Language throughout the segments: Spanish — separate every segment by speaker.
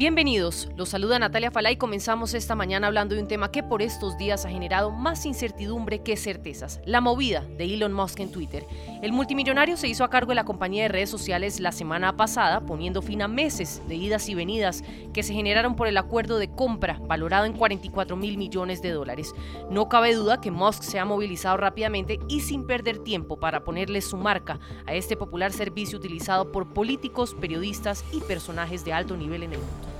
Speaker 1: Bienvenidos, los saluda Natalia Falá y comenzamos esta mañana hablando de un tema que por estos días ha generado más incertidumbre que certezas, la movida de Elon Musk en Twitter. El multimillonario se hizo a cargo de la compañía de redes sociales la semana pasada, poniendo fin a meses de idas y venidas que se generaron por el acuerdo de compra valorado en 44 mil millones de dólares. No cabe duda que Musk se ha movilizado rápidamente y sin perder tiempo para ponerle su marca a este popular servicio utilizado por políticos, periodistas y personajes de alto nivel en el mundo.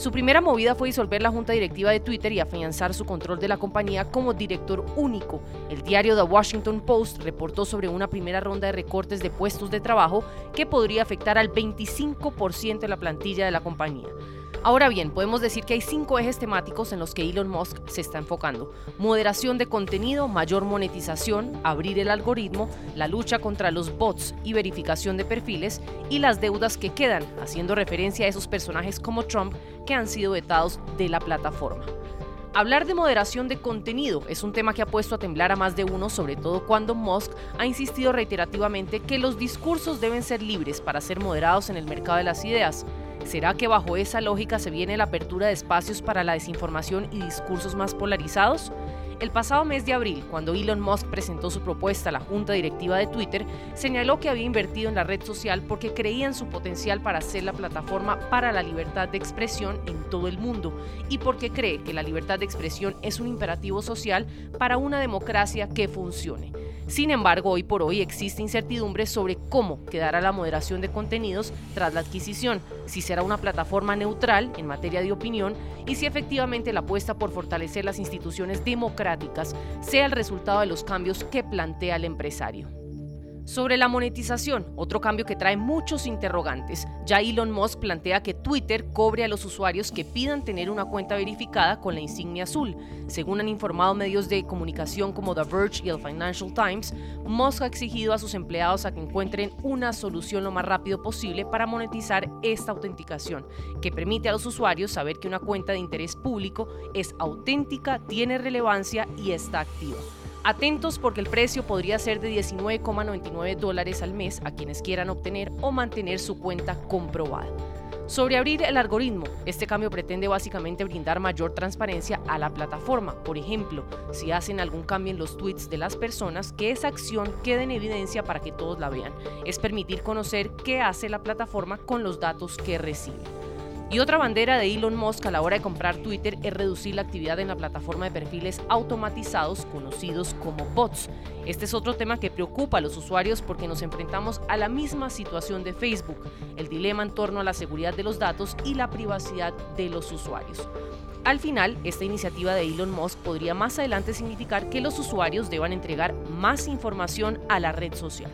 Speaker 1: Su primera movida fue disolver la junta directiva de Twitter y afianzar su control de la compañía como director único. El diario The Washington Post reportó sobre una primera ronda de recortes de puestos de trabajo que podría afectar al 25% de la plantilla de la compañía. Ahora bien, podemos decir que hay cinco ejes temáticos en los que Elon Musk se está enfocando. Moderación de contenido, mayor monetización, abrir el algoritmo, la lucha contra los bots y verificación de perfiles y las deudas que quedan, haciendo referencia a esos personajes como Trump que han sido vetados de la plataforma. Hablar de moderación de contenido es un tema que ha puesto a temblar a más de uno, sobre todo cuando Musk ha insistido reiterativamente que los discursos deben ser libres para ser moderados en el mercado de las ideas. ¿Será que bajo esa lógica se viene la apertura de espacios para la desinformación y discursos más polarizados? El pasado mes de abril, cuando Elon Musk presentó su propuesta a la junta directiva de Twitter, señaló que había invertido en la red social porque creía en su potencial para ser la plataforma para la libertad de expresión en todo el mundo y porque cree que la libertad de expresión es un imperativo social para una democracia que funcione. Sin embargo, hoy por hoy existe incertidumbre sobre cómo quedará la moderación de contenidos tras la adquisición, si será una plataforma neutral en materia de opinión y si efectivamente la apuesta por fortalecer las instituciones democráticas sea el resultado de los cambios que plantea el empresario. Sobre la monetización, otro cambio que trae muchos interrogantes. Ya Elon Musk plantea que Twitter cobre a los usuarios que pidan tener una cuenta verificada con la insignia azul. Según han informado medios de comunicación como The Verge y el Financial Times, Musk ha exigido a sus empleados a que encuentren una solución lo más rápido posible para monetizar esta autenticación, que permite a los usuarios saber que una cuenta de interés público es auténtica, tiene relevancia y está activa. Atentos porque el precio podría ser de 19,99 dólares al mes a quienes quieran obtener o mantener su cuenta comprobada. Sobre abrir el algoritmo, este cambio pretende básicamente brindar mayor transparencia a la plataforma. Por ejemplo, si hacen algún cambio en los tweets de las personas, que esa acción quede en evidencia para que todos la vean. Es permitir conocer qué hace la plataforma con los datos que recibe. Y otra bandera de Elon Musk a la hora de comprar Twitter es reducir la actividad en la plataforma de perfiles automatizados conocidos como bots. Este es otro tema que preocupa a los usuarios porque nos enfrentamos a la misma situación de Facebook, el dilema en torno a la seguridad de los datos y la privacidad de los usuarios. Al final, esta iniciativa de Elon Musk podría más adelante significar que los usuarios deban entregar más información a la red social.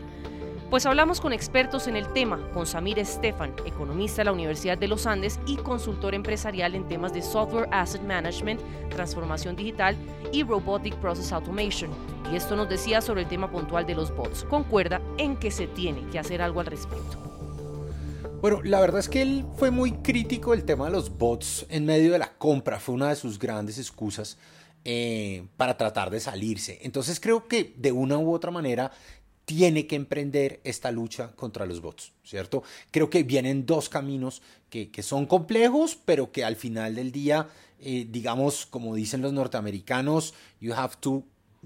Speaker 1: Pues hablamos con expertos en el tema, con Samir Estefan, economista de la Universidad de los Andes y consultor empresarial en temas de software asset management, transformación digital y robotic process automation. Y esto nos decía sobre el tema puntual de los bots. Concuerda en que se tiene que hacer algo al respecto.
Speaker 2: Bueno, la verdad es que él fue muy crítico del tema de los bots en medio de la compra, fue una de sus grandes excusas eh, para tratar de salirse. Entonces creo que de una u otra manera tiene que emprender esta lucha contra los bots, ¿cierto? Creo que vienen dos caminos que, son complejos, pero que al final del día, eh, digamos, como dicen los norteamericanos, you have to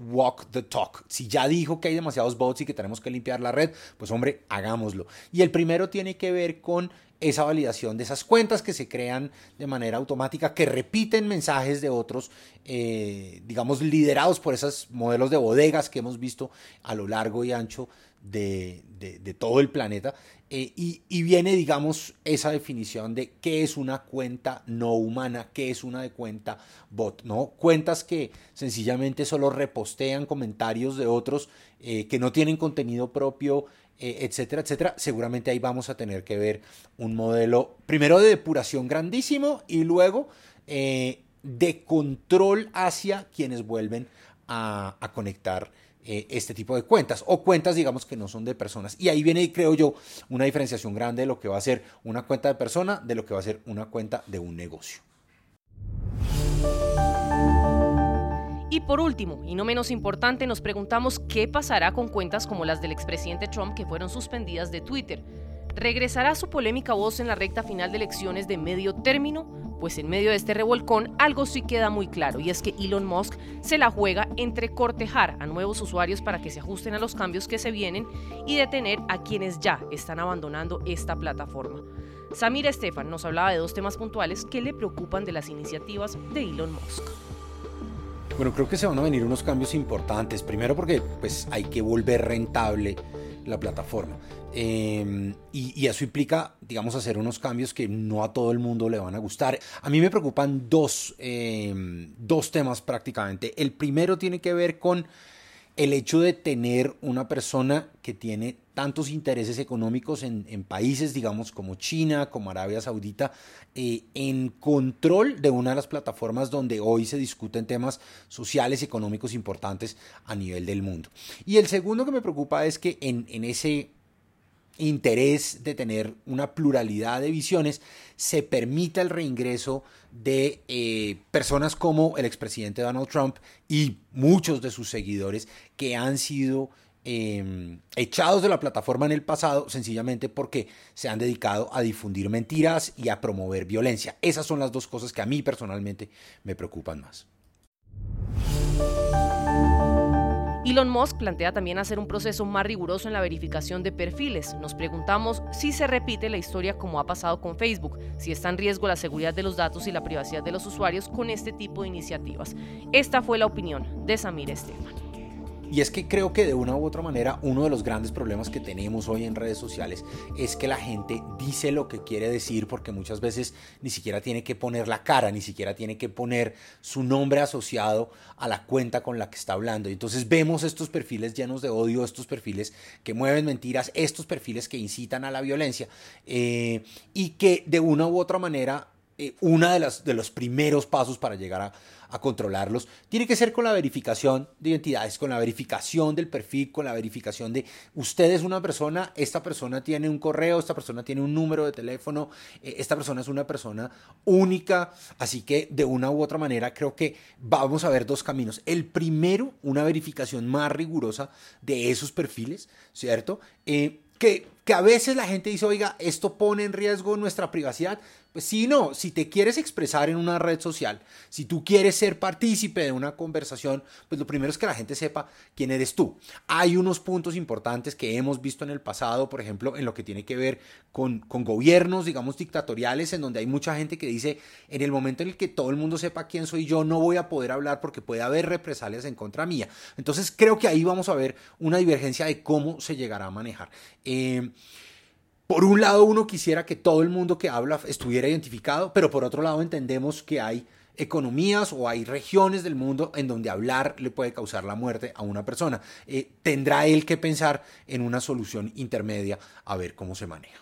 Speaker 2: walk the talk. Si ya dijo que hay demasiados bots y que tenemos que limpiar la red, pues hombre, hagámoslo. Y el primero tiene que ver con esa validación de esas cuentas que se crean de manera automática, que repiten mensajes de otros, eh, digamos, liderados por esos modelos de bodegas que hemos visto a lo largo y ancho de, todo el planeta. Eh, y, viene, digamos, esa definición de qué es una cuenta no humana, qué es una de cuenta bot, ¿no? Cuentas que sencillamente solo repostean comentarios de otros eh, que no tienen contenido propio, eh, etcétera, etcétera. Seguramente ahí vamos a tener que ver un modelo, primero de depuración grandísimo y luego de control hacia quienes vuelven a, a conectar eh, este tipo de cuentas o cuentas digamos que no son de personas y ahí viene creo yo una diferenciación grande de lo que va a ser una cuenta de persona de lo que va a ser una cuenta de un negocio.
Speaker 1: Y por último, y no menos importante, nos preguntamos qué pasará con cuentas como las del expresidente Trump que fueron suspendidas de Twitter. ¿Regresará su polémica voz en la recta final de elecciones de medio término? Pues en medio de este revolcón algo sí queda muy claro y es que Elon Musk se la juega entre cortejar a nuevos usuarios para que se ajusten a los cambios que se vienen y detener a quienes ya están abandonando esta plataforma. Samir Estefan nos hablaba de dos temas puntuales que le preocupan de las iniciativas de Elon Musk.
Speaker 2: Bueno, creo que se van a venir unos cambios importantes. Primero porque pues hay que volver rentable la plataforma. Em, y, eso implica, digamos, hacer unos cambios que no a todo el mundo le van a gustar. A mí me preocupan dos, em, dos temas prácticamente. El primero tiene que ver con el hecho de tener una persona que tiene tantos intereses económicos en, países, digamos, como China, como Arabia Saudita, eh, en control de una de las plataformas donde hoy se discuten temas sociales y económicos importantes a nivel del mundo. Y el segundo que me preocupa es que en, en ese interés de tener una pluralidad de visiones, se permita el reingreso de eh, personas como el expresidente Donald Trump y muchos de sus seguidores que han sido em, echados de la plataforma en el pasado sencillamente porque se han dedicado a difundir mentiras y a promover violencia. Esas son las dos cosas que a mí personalmente me preocupan más.
Speaker 1: Elon Musk plantea también hacer un proceso más riguroso en la verificación de perfiles. Nos preguntamos si se repite la historia como ha pasado con Facebook, si está en riesgo la seguridad de los datos y la privacidad de los usuarios con este tipo de iniciativas. Esta fue la opinión de Samir Estefan.
Speaker 2: Y es que creo que de una u otra manera uno de los grandes problemas que tenemos hoy en redes sociales es que la gente dice lo que quiere decir porque muchas veces ni siquiera tiene que poner la cara, ni siquiera tiene que poner su nombre asociado a la cuenta con la que está hablando. Y entonces vemos estos perfiles llenos de odio, estos perfiles que mueven mentiras, estos perfiles que incitan a la violencia eh, y que de una u otra manera eh, una de, de los primeros pasos para llegar a, controlarlos tiene que ser con la verificación de identidades, con la verificación del perfil, con la verificación de usted es una persona, esta persona tiene un correo, esta persona tiene un número de teléfono, eh, esta persona es una persona única, así que de una u otra manera creo que vamos a ver dos caminos. El primero, una verificación más rigurosa de esos perfiles, ¿cierto? Eh, que, que a veces la gente dice, oiga, esto pone en riesgo nuestra privacidad. Pues sí, no, si te quieres expresar en una red social, si tú quieres ser partícipe de una conversación, pues lo primero es que la gente sepa quién eres tú. Hay unos puntos importantes que hemos visto en el pasado, por ejemplo, en lo que tiene que ver con, con gobiernos, digamos, dictatoriales, en donde hay mucha gente que dice, en el momento en el que todo el mundo sepa quién soy yo, no voy a poder hablar porque puede haber represalias en contra mía. Entonces creo que ahí vamos a ver una divergencia de cómo se llegará a manejar. Eh, por un lado, uno quisiera que todo el mundo que habla estuviera identificado, pero por otro lado entendemos que hay economías o hay regiones del mundo en donde hablar le puede causar la muerte a una persona. Eh, tendrá él que pensar en una solución intermedia a ver cómo se maneja.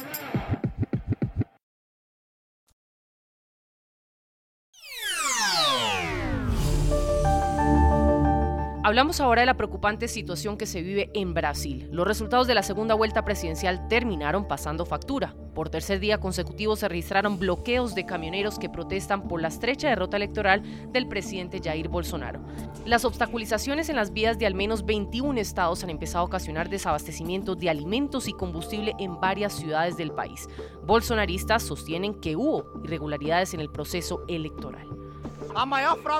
Speaker 1: Hablamos ahora de la preocupante situación que se vive en Brasil. Los resultados de la segunda vuelta presidencial terminaron pasando factura. Por tercer día consecutivo se registraron bloqueos de camioneros que protestan por la estrecha derrota electoral del presidente Jair Bolsonaro. Las obstaculizaciones en las vías de al menos 21 estados han empezado a ocasionar desabastecimiento de alimentos y combustible en varias ciudades del país. Bolsonaristas sostienen que hubo irregularidades en el proceso electoral.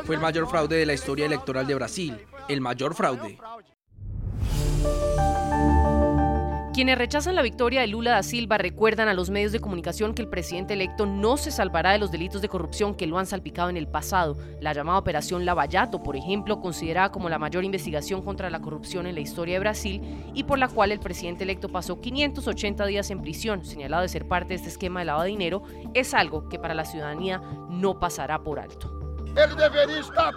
Speaker 3: Fue el mayor fraude de la historia electoral de Brasil el mayor fraude.
Speaker 1: Quienes rechazan la victoria de Lula da Silva recuerdan a los medios de comunicación que el presidente electo no se salvará de los delitos de corrupción que lo han salpicado en el pasado. La llamada Operación Lavallato, por ejemplo, considerada como la mayor investigación contra la corrupción en la historia de Brasil y por la cual el presidente electo pasó 580 días en prisión, señalado de ser parte de este esquema de lavado de dinero, es algo que para la ciudadanía no pasará por alto.
Speaker 4: Él debería estar.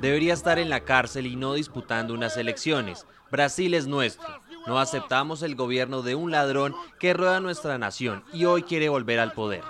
Speaker 5: Debería estar en la cárcel y no disputando unas elecciones. Brasil es nuestro. No aceptamos el gobierno de un ladrón que rueda nuestra nación y hoy quiere volver al poder.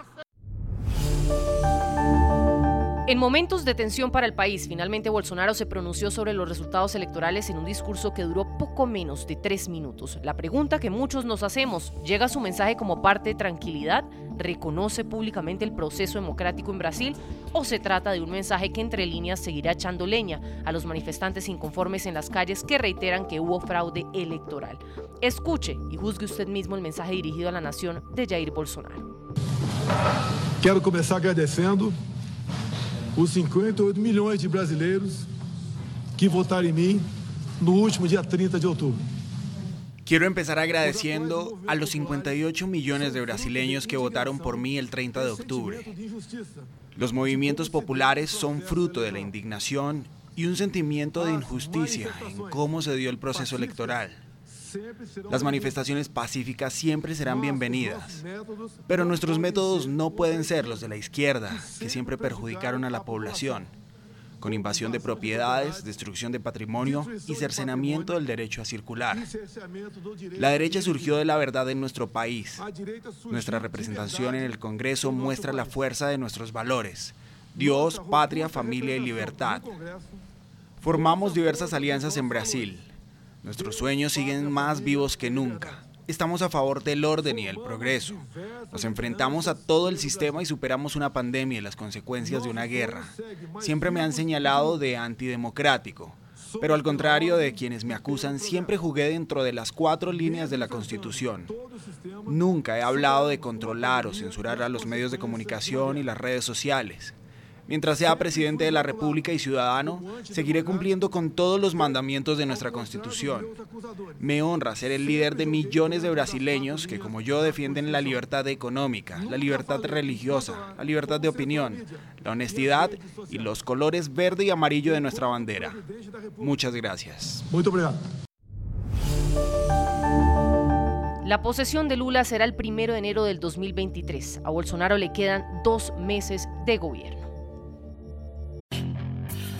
Speaker 1: En momentos de tensión para el país, finalmente Bolsonaro se pronunció sobre los resultados electorales en un discurso que duró poco menos de tres minutos. La pregunta que muchos nos hacemos, ¿llega su mensaje como parte de tranquilidad? ¿Reconoce públicamente el proceso democrático en Brasil? ¿O se trata de un mensaje que entre líneas seguirá echando leña a los manifestantes inconformes en las calles que reiteran que hubo fraude electoral? Escuche y juzgue usted mismo el mensaje dirigido a la nación de Jair Bolsonaro.
Speaker 6: Quiero comenzar agradeciendo os 58 milhões de brasileiros que votaram em mim no último dia 30 de outubro.
Speaker 7: Quiero empezar agradeciendo a los 58 millones de brasileños que votaron por mí el 30 de octubre. Los movimientos populares son fruto de la indignación y un sentimiento de injusticia en cómo se dio el proceso electoral. Las manifestaciones pacíficas siempre serán bienvenidas, pero nuestros métodos no pueden ser los de la izquierda, que siempre perjudicaron a la población, con invasión de propiedades, destrucción de patrimonio y cercenamiento del derecho a circular. La derecha surgió de la verdad en nuestro país. Nuestra representación en el Congreso muestra la fuerza de nuestros valores, Dios, patria, familia y libertad. Formamos diversas alianzas en Brasil, Nuestros sueños siguen más vivos que nunca. Estamos a favor del orden y el progreso. Nos enfrentamos a todo el sistema y superamos una pandemia y las consecuencias de una guerra. Siempre me han señalado de antidemocrático, pero al contrario de quienes me acusan, siempre jugué dentro de las cuatro líneas de la Constitución. Nunca he hablado de controlar o censurar a los medios de comunicación y las redes sociales. Mientras sea presidente de la República y ciudadano, seguiré cumpliendo con todos los mandamientos de nuestra Constitución. Me honra ser el líder de millones de brasileños que, como yo, defienden la libertad económica, la libertad religiosa, la libertad de opinión, la honestidad y los colores verde y amarillo de nuestra bandera. Muchas gracias.
Speaker 1: La posesión de Lula será el primero de enero del 2023. A Bolsonaro le quedan dos meses de gobierno.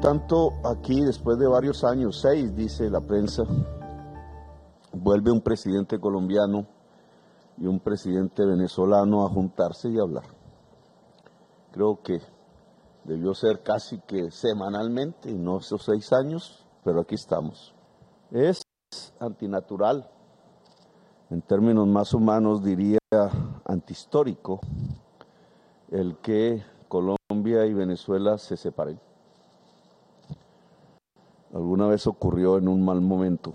Speaker 8: Tanto, aquí después de varios años, seis, dice la prensa, vuelve un presidente colombiano y un presidente venezolano a juntarse y hablar. Creo que debió ser casi que semanalmente, no esos seis años, pero aquí estamos. Es antinatural, en términos más humanos diría antihistórico, el que Colombia y Venezuela se separen alguna vez ocurrió en un mal momento.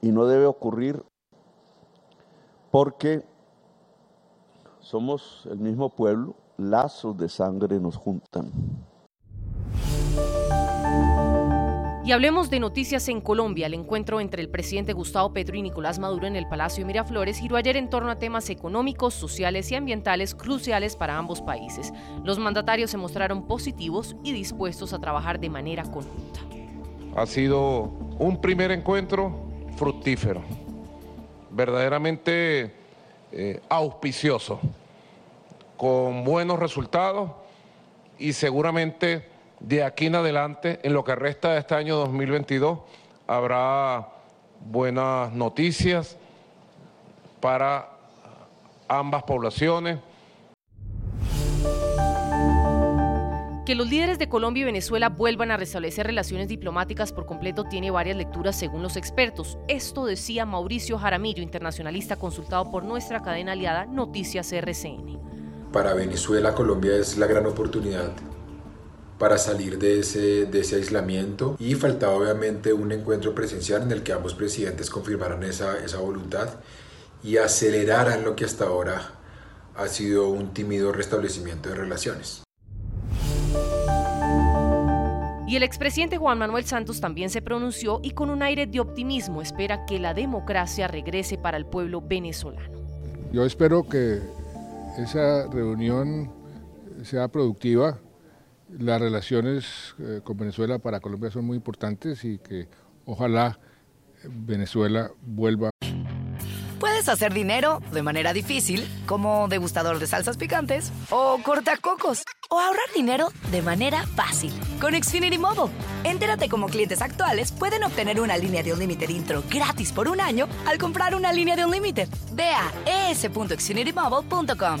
Speaker 8: Y no debe ocurrir porque somos el mismo pueblo, lazos de sangre nos juntan.
Speaker 1: Y hablemos de noticias en Colombia. El encuentro entre el presidente Gustavo Petro y Nicolás Maduro en el Palacio de Miraflores giró ayer en torno a temas económicos, sociales y ambientales cruciales para ambos países. Los mandatarios se mostraron positivos y dispuestos a trabajar de manera conjunta.
Speaker 9: Ha sido un primer encuentro fructífero, verdaderamente eh, auspicioso, con buenos resultados y seguramente de aquí en adelante, en lo que resta de este año 2022, habrá buenas noticias para ambas poblaciones.
Speaker 1: Que los líderes de Colombia y Venezuela vuelvan a restablecer relaciones diplomáticas por completo tiene varias lecturas según los expertos. Esto decía Mauricio Jaramillo, internacionalista consultado por nuestra cadena aliada Noticias RCN.
Speaker 10: Para Venezuela, Colombia es la gran oportunidad para salir de ese, de ese aislamiento y faltaba obviamente un encuentro presencial en el que ambos presidentes confirmaran esa, esa voluntad y aceleraran lo que hasta ahora ha sido un tímido restablecimiento de relaciones.
Speaker 1: Y el expresidente Juan Manuel Santos también se pronunció y con un aire de optimismo espera que la democracia regrese para el pueblo venezolano.
Speaker 11: Yo espero que esa reunión sea productiva, las relaciones eh, con Venezuela para Colombia son muy importantes y que ojalá Venezuela vuelva.
Speaker 12: Puedes hacer dinero de manera difícil, como degustador de salsas picantes, o cortacocos, o ahorrar dinero de manera fácil con Xfinity Mobile. Entérate cómo clientes actuales pueden obtener una línea de un límite intro gratis por un año al comprar una línea de un límite. Ve a es.xfinitymobile.com.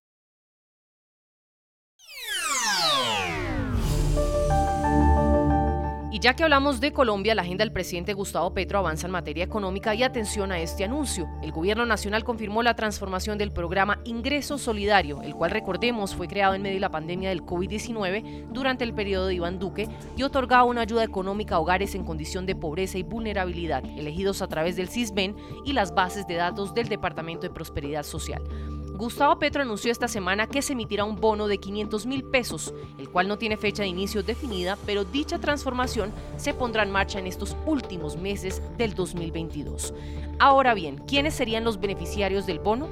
Speaker 1: Ya que hablamos de Colombia, la agenda del presidente Gustavo Petro avanza en materia económica y atención a este anuncio. El gobierno nacional confirmó la transformación del programa Ingreso Solidario, el cual recordemos fue creado en medio de la pandemia del COVID-19 durante el periodo de Iván Duque y otorgaba una ayuda económica a hogares en condición de pobreza y vulnerabilidad, elegidos a través del CISBEN y las bases de datos del Departamento de Prosperidad Social. Gustavo Petro anunció esta semana que se emitirá un bono de 500 mil pesos, el cual no tiene fecha de inicio definida, pero dicha transformación se pondrá en marcha en estos últimos meses del 2022. Ahora bien, ¿quiénes serían los beneficiarios del bono?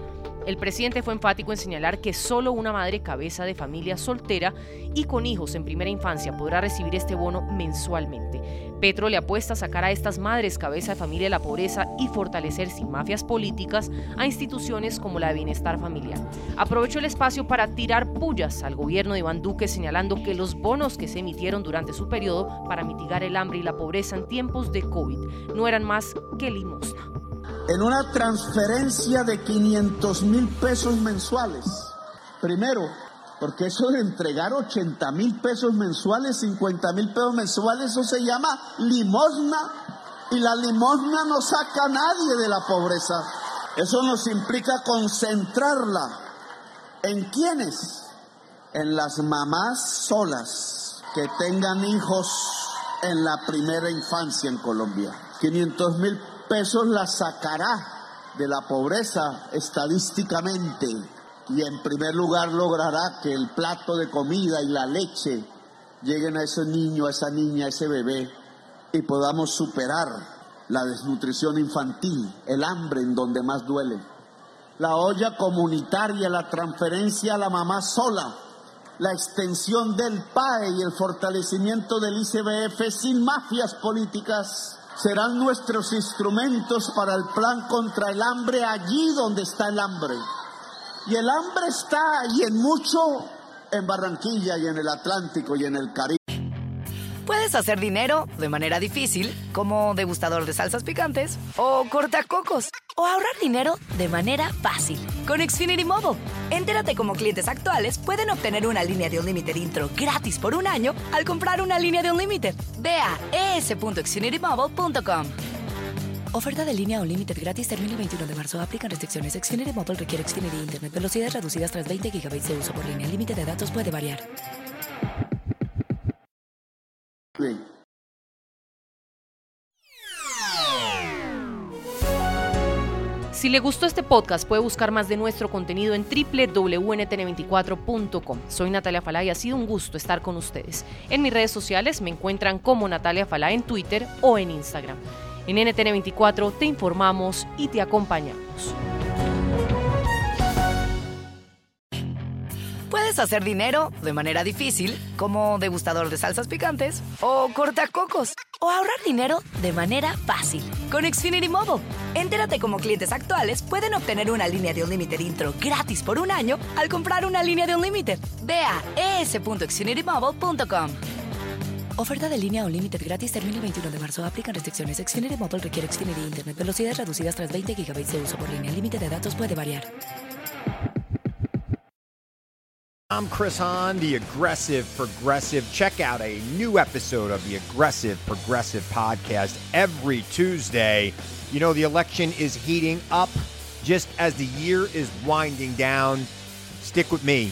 Speaker 1: El presidente fue enfático en señalar que solo una madre cabeza de familia soltera y con hijos en primera infancia podrá recibir este bono mensualmente. Petro le apuesta a sacar a estas madres cabeza de familia de la pobreza y fortalecer sin mafias políticas a instituciones como la de bienestar familiar. Aprovechó el espacio para tirar pullas al gobierno de Iván Duque señalando que los bonos que se emitieron durante su periodo para mitigar el hambre y la pobreza en tiempos de COVID no eran más que limosna
Speaker 13: en una transferencia de 500 mil pesos mensuales. Primero, porque eso de entregar 80 mil pesos mensuales, 50 mil pesos mensuales, eso se llama limosna. Y la limosna no saca a nadie de la pobreza. Eso nos implica concentrarla. ¿En quiénes? En las mamás solas que tengan hijos en la primera infancia en Colombia. 500 mil pesos la sacará de la pobreza estadísticamente y en primer lugar logrará que el plato de comida y la leche lleguen a ese niño, a esa niña, a ese bebé y podamos superar la desnutrición infantil, el hambre en donde más duele. La olla comunitaria, la transferencia a la mamá sola, la extensión del PAE y el fortalecimiento del ICBF sin mafias políticas serán nuestros instrumentos para el plan contra el hambre allí donde está el hambre. Y el hambre está y en mucho en Barranquilla y en el Atlántico y en el Caribe.
Speaker 12: Puedes hacer dinero de manera difícil, como degustador de salsas picantes, o cortacocos, o ahorrar dinero de manera fácil con Xfinity Mobile. Entérate cómo clientes actuales pueden obtener una línea de un límite intro gratis por un año al comprar una línea de un límite. Ve a es.xfinitymobile.com. Oferta de línea o límite gratis termina el 21 de marzo. Aplican restricciones. Xfinity Mobile requiere Xfinity Internet. Velocidades reducidas tras 20 GB de uso por línea. El límite de datos puede variar.
Speaker 1: Si le gustó este podcast, puede buscar más de nuestro contenido en www.ntn24.com. Soy Natalia Falá y ha sido un gusto estar con ustedes. En mis redes sociales me encuentran como Natalia Falá en Twitter o en Instagram. En NTN24 te informamos y te acompañamos.
Speaker 12: Puedes hacer dinero de manera difícil, como degustador de salsas picantes, o cortacocos, o ahorrar dinero de manera fácil con Xfinity Mobile. Entérate cómo clientes actuales pueden obtener una línea de Unlimited intro gratis por un año al comprar una línea de Unlimited. Ve a es.xfinitymobile.com. Oferta de línea Unlimited gratis termina el 21 de marzo. Aplican restricciones. Xfinity Mobile requiere Xfinity Internet. Velocidades reducidas tras 20 GB de uso por línea. El límite de datos puede variar.
Speaker 8: I'm Chris Hahn, the Aggressive Progressive. Check out a new episode of the Aggressive Progressive podcast every Tuesday. You know, the election is heating up just as the year is winding down. Stick with me.